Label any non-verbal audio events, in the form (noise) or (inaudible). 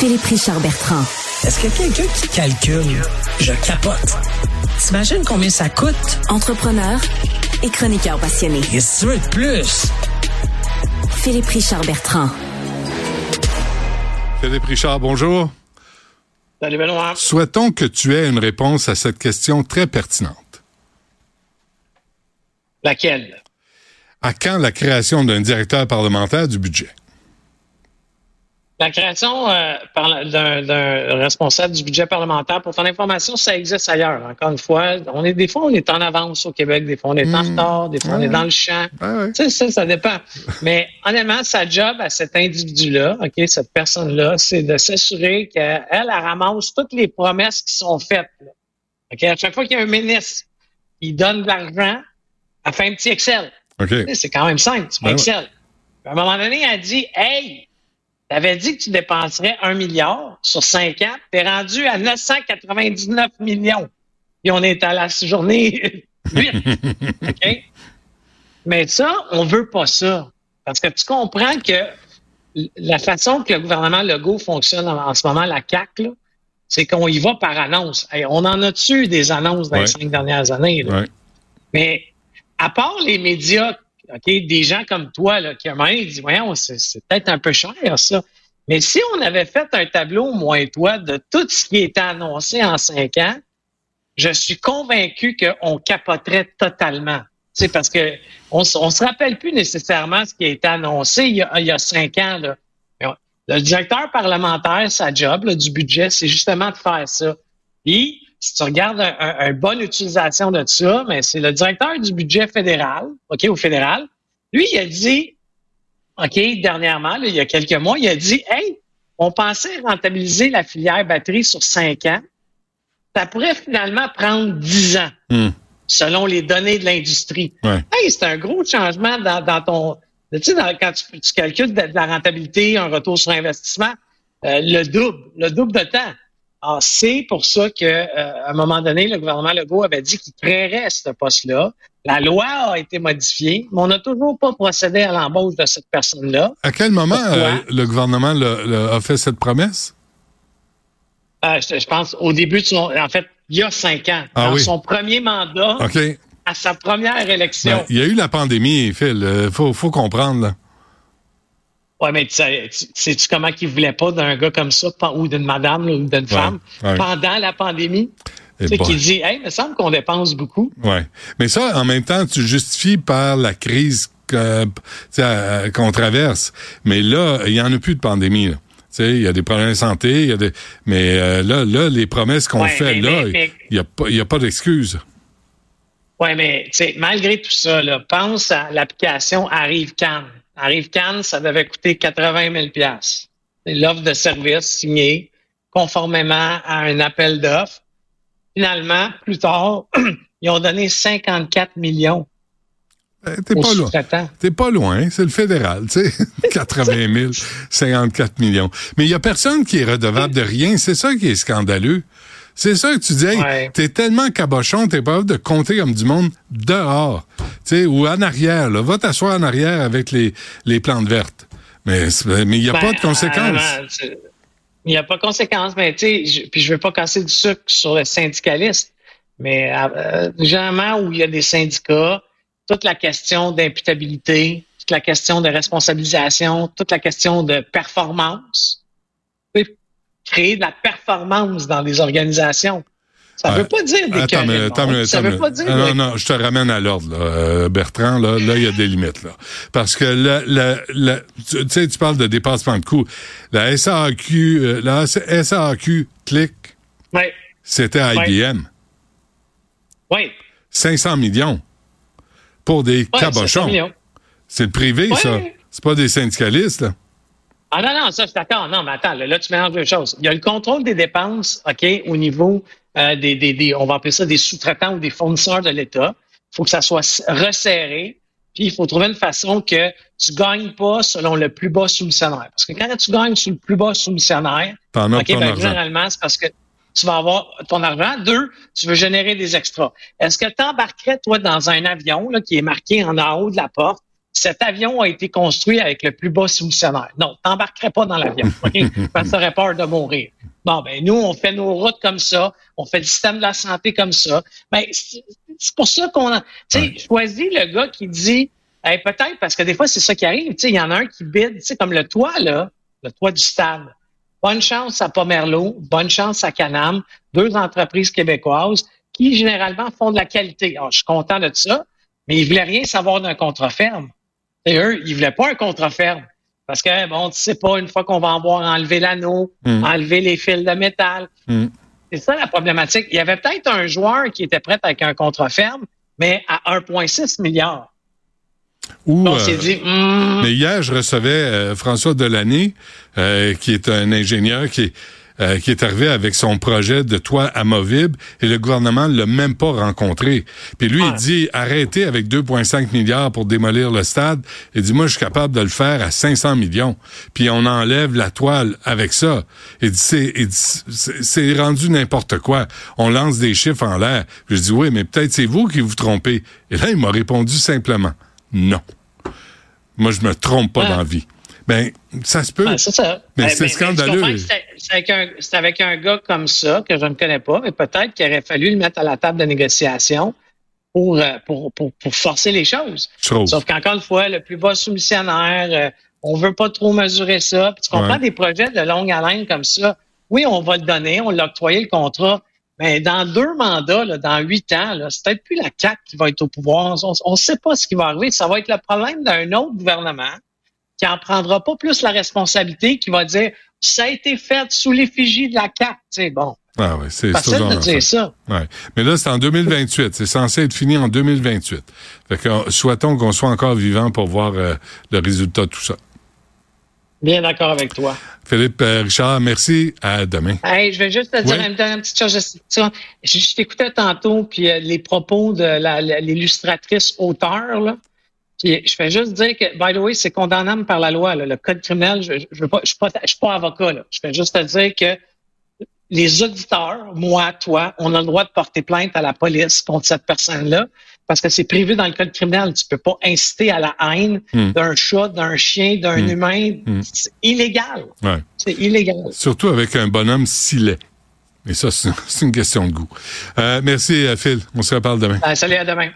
Philippe Richard Bertrand. Est-ce que quelqu'un qui calcule, je capote. T'imagines combien ça coûte? Entrepreneur et chroniqueur passionné. Et si tu veux de plus? Philippe Richard Bertrand. Philippe Richard, bonjour. Salut Benoît. Souhaitons que tu aies une réponse à cette question très pertinente. Laquelle? À quand la création d'un directeur parlementaire du budget? La création euh, d'un responsable du budget parlementaire, pour ton information, ça existe ailleurs. Encore une fois, on est des fois on est en avance au Québec, des fois on est en hmm. retard, des fois on est dans le champ. Tu sais, ça, ça dépend. (laughs) Mais honnêtement, sa job à cet individu-là, ok, cette personne-là, c'est de s'assurer qu'elle elle, ramasse toutes les promesses qui sont faites. Ok, à chaque fois qu'il y a un ministre, il donne de l'argent, elle fait un petit Excel. C'est quand même simple, c'est pas Excel. À un moment donné, elle dit, hey, tu avais dit que tu dépenserais un milliard sur cinq ans. Tu es rendu à 999 millions. Et on est à la journée (laughs) 8. OK? Mais ça, on veut pas ça. Parce que tu comprends que la façon que le gouvernement Legault fonctionne en, ce moment, la CAC, c'est qu'on y va par annonce. on en a tu des annonces dans les cinq dernières années. Mais à part les médias OK, des gens comme toi, là, qui à un moment disent, voyons, c'est peut-être un peu cher, ça. Mais si on avait fait un tableau, moi et toi, de tout ce qui était annoncé en cinq ans, je suis convaincu qu'on capoterait totalement. C'est parce que on, on se rappelle plus nécessairement ce qui a été annoncé il y a, cinq ans. Là. Le directeur parlementaire, sa job du budget, c'est justement de faire ça. Si tu regardes une bonne utilisation de ça, mais c'est le directeur du budget fédéral, OK, au fédéral. Lui, il a dit, OK, dernièrement, il y a quelques mois, il a dit, hey, on pensait rentabiliser la filière batterie sur cinq ans. Ça pourrait finalement prendre dix ans, hmm. selon les données de l'industrie. Hey, c'est un gros changement dans, ton, tu sais, quand tu, calcules de, la rentabilité, un retour sur investissement, euh, le double, le double de temps. Ah, c'est pour ça que, euh, à un moment donné, le gouvernement Legault avait dit qu'il créerait ce poste-là. La loi a été modifiée, mais on n'a toujours pas procédé à l'embauche de cette personne-là. À quel moment euh, le gouvernement a fait cette promesse? Euh, je, pense au début, de en fait, il y a cinq ans, ah dans son premier mandat, à sa première élection. Ben, il y a eu la pandémie, Phil. Il faut, faut comprendre. Là. Ouais, mais sais-tu comment qu'il voulait pas d'un gars comme ça, ou d'une madame, ou d'une femme, pendant la pandémie? Tu sais, qui dit, hey, il me semble qu'on dépense beaucoup. Ouais. Mais ça, en même temps, tu justifies par la crise qu'on traverse. Mais là, il y en a plus de pandémie, là. Tu sais, il y a des problèmes de santé, il y a des... mais euh, là, là, les promesses qu'on fait là, il n'y a pas, y a pas d'excuses. Oui, mais tu sais, malgré tout ça, là, pense à l'application Arrive Cannes. Arrive Cannes, ça devait coûter 80 000 C'est l'offre de service signée conformément à un appel d'offres. Finalement, plus tard, (clears throat) ils ont donné 54 millions. Eh, t'es pas loin. T'es pas loin, c'est le fédéral, tu sais. 80 000, 54 millions. Mais il y a personne qui est redevable de rien. C'est ça qui est scandaleux. C'est ça que tu dis, hey, t'es tellement cabochon, t'es pas de compter comme du monde dehors, tu sais, ou en arrière, là. Va t'asseoir en arrière avec les, les plantes vertes. Mais mais il n'y a pas de ben, conséquences. Il n'y a pas de conséquences, mais tu sais, puis je veux pas casser du sucre sur le syndicaliste, mais euh, généralement où il y a des syndicats, toute la question d'imputabilité, toute la question de responsabilisation, toute la question de performance, créer de la performance dans les organisations. Ça ne veut pas dire des attends, mais, attends, Ça veut pas dire Non, non, je te ramène à l'ordre, euh, Bertrand. Là, là, il y a des limites. Là. Parce que là, tu sais, tu parles de dépassement de coûts. La SAQ, euh, la SAQ clic, c'était IBM. Oui. 500 millions pour des cabochons. C'est le privé, ça. C'est pas des syndicalistes. Là. Ah non, non, ça, c'est d'accord. Non, mais attends, là, tu mélanges deux choses. Il y a le contrôle des dépenses, OK, au niveau euh, des, des, des, on va appeler ça des sous-traitants ou des fournisseurs de l'État. Il faut que ça soit resserré. Puis il faut trouver une façon que tu gagnes pas selon le plus bas soumissionnaire. Parce que quand tu gagnes sur le plus bas soumissionnaire, OK, ben, généralement, c'est parce que tu vas avoir ton argent. Deux, tu veux générer des extras. Est-ce que tu embarquerais, toi, dans un avion là, qui est marqué en haut de la porte cet avion a été construit avec le plus bas soumissionnaire. Non, t'embarquerais pas dans l'avion, (laughs) parce que t'aurais peur de mourir. Bon, ben nous, on fait nos routes comme ça, on fait le système de la santé comme ça. Ben, c'est pour ça qu'on a, tu sais, choisi le gars qui dit, peut-être parce que des fois c'est ça qui arrive, tu sais, il y en a un qui bide, tu sais, comme le toit là, le toit du stade. Bonne chance à Pomerleau, bonne chance à Canam, deux entreprises québécoises qui généralement font de la qualité. Alors, je suis content de ça, mais ils voulaient rien savoir d'un contrat ferme. Et eux, ils voulaient pas un contrat ferme. Parce que, bon, tu sais pas, une fois qu'on va avoir enlevé l'anneau, hmm. enlever les fils de métal. Hmm. C'est ça la problématique. Il y avait peut-être un joueur qui était prêt avec un contrat ferme, mais à 1,6 milliard. Ou, euh, hmm. Mais hier, je recevais euh, François Delaney, euh, qui est un ingénieur qui est euh, qui est arrivé avec son projet de toit amovible et le gouvernement ne l'a même pas rencontré. Puis lui, il dit arrêtez avec 2,5 milliards pour démolir le stade. Il dit moi, je suis capable de le faire à 500 millions. Puis on enlève la toile avec ça. Il dit c'est rendu n'importe quoi. On lance des chiffres en l'air. Je dis oui, mais peut-être c'est vous qui vous trompez. Et là, il m'a répondu simplement non. Moi, je me trompe pas dans la vie. Ben, ça se peut. c'est ça. Mais ben, c'est scandaleux. C'est avec, un gars comme ça, que je ne connais pas, mais peut-être qu'il aurait fallu le mettre à la table de négociation pour, euh, pour, pour, forcer les choses. Sauf qu'encore une fois, le plus bas soumissionnaire, euh, on veut pas trop mesurer ça. Puis tu comprends des projets de longue haleine comme ça. Oui, on va le donner, on l'a octroyé le contrat, mais dans deux mandats, dans huit ans, c'est peut-être plus la CAC qui va être au pouvoir. On ne sait pas ce qui va arriver. Ça va être le problème d'un autre gouvernement qui en prendra pas plus la responsabilité, qui va dire ça a été fait sous l'effigie de la carte. C'est bon. Ah oui, c'est facile de dire ça. Ouais. Mais là, c'est en 2028. C'est censé être fini en 2028. Fait que, euh, souhaitons qu'on soit encore vivant pour voir euh, le résultat de tout ça. Bien d'accord avec toi. Philippe euh, Richard, merci. À demain. Hey, je vais juste te dire une dernière petite chose. Je, t'écoutais tantôt, puis les propos de l'illustratrice auteur, là je fais juste dire que, by the way, c'est condamnable par la loi. Le code criminel, je ne je, pas, je, suis pas avocat. Là. Je fais juste te dire que les auditeurs, moi, toi, on a le droit de porter plainte à la police contre cette personne-là parce que c'est prévu dans le code criminel. Tu peux pas inciter à la haine hmm. d'un chat, d'un chien, d'un hmm. humain. Hmm. C'est illégal. C'est illégal. Surtout avec un bonhomme si Mais ça, (laughs) c'est une question de goût. Euh, merci, Phil. On se reparle demain. salut, à demain.